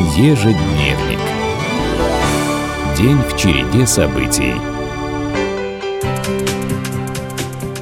Ежедневник. День в череде событий.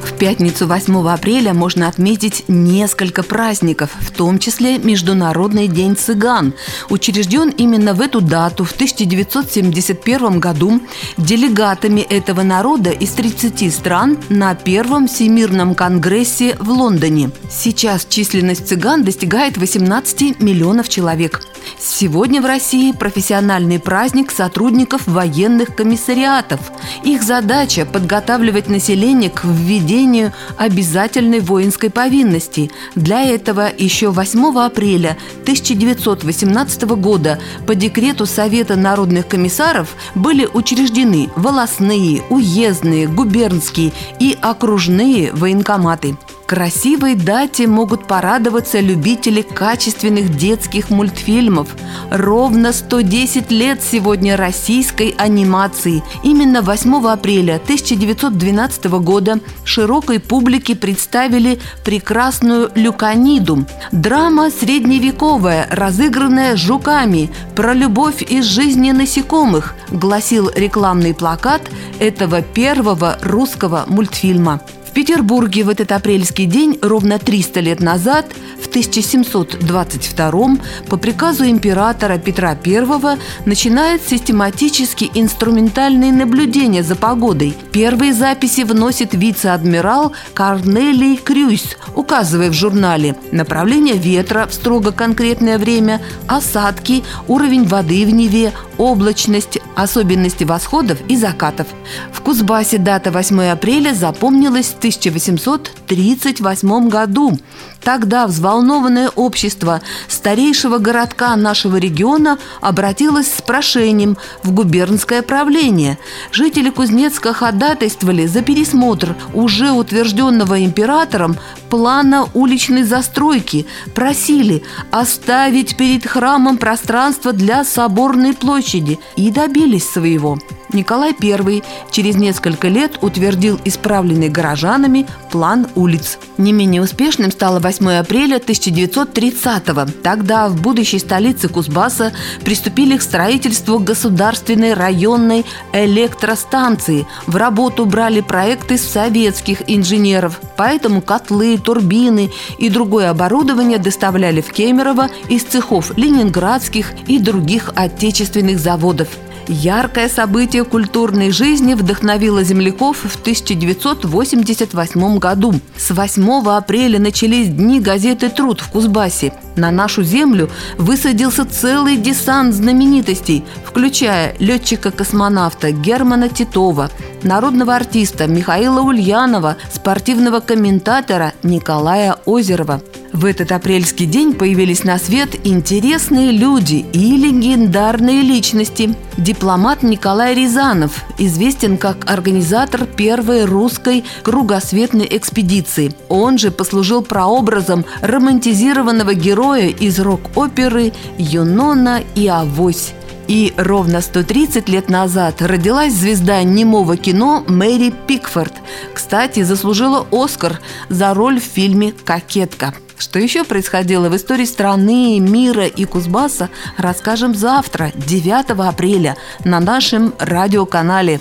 В пятницу 8 апреля можно отметить несколько праздников, в том числе Международный день цыган. Учрежден именно в эту дату в 1971 году делегатами этого народа из 30 стран на Первом Всемирном конгрессе в Лондоне. Сейчас численность цыган достигает 18 миллионов человек. Сегодня в России профессиональный праздник сотрудников военных комиссариатов. Их задача – подготавливать население к введению обязательной воинской повинности. Для этого еще 8 апреля 1918 года по декрету Совета народных комиссаров были учреждены волосные, уездные, губернские и окружные военкоматы. Красивой дате могут порадоваться любители качественных детских мультфильмов. Ровно 110 лет сегодня российской анимации. Именно 8 апреля 1912 года широкой публике представили прекрасную «Люканиду». Драма средневековая, разыгранная жуками, про любовь из жизни насекомых, гласил рекламный плакат этого первого русского мультфильма. Петербурге в этот апрельский день ровно 300 лет назад, в 1722 по приказу императора Петра I начинает систематически инструментальные наблюдения за погодой. Первые записи вносит вице-адмирал Корнелий Крюйс, указывая в журнале направление ветра в строго конкретное время, осадки, уровень воды в Неве, облачность, особенности восходов и закатов. В Кузбассе дата 8 апреля запомнилась 1838 году. Тогда взволнованное общество старейшего городка нашего региона обратилось с прошением в губернское правление. Жители Кузнецка ходатайствовали за пересмотр уже утвержденного императором плана уличной застройки, просили оставить перед храмом пространство для соборной площади и добились своего. Николай I через несколько лет утвердил исправленный горожанами план улиц. Не менее успешным стало 8 апреля 1930-го. Тогда в будущей столице Кузбасса приступили к строительству государственной районной электростанции. В работу брали проекты советских инженеров. Поэтому котлы, турбины и другое оборудование доставляли в Кемерово из цехов ленинградских и других отечественных заводов. Яркое событие культурной жизни вдохновило земляков в 1988 году. С 8 апреля начались дни газеты «Труд» в Кузбассе. На нашу землю высадился целый десант знаменитостей, включая летчика-космонавта Германа Титова, народного артиста Михаила Ульянова, спортивного комментатора Николая Озерова. В этот апрельский день появились на свет интересные люди и легендарные личности. Дипломат Николай Рязанов известен как организатор первой русской кругосветной экспедиции. Он же послужил прообразом романтизированного героя из рок-оперы «Юнона и Авось». И ровно 130 лет назад родилась звезда немого кино Мэри Пикфорд. Кстати, заслужила Оскар за роль в фильме «Кокетка». Что еще происходило в истории страны, мира и Кузбасса, расскажем завтра, 9 апреля, на нашем радиоканале.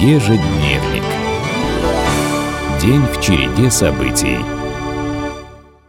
Ежедневник. День в череде событий.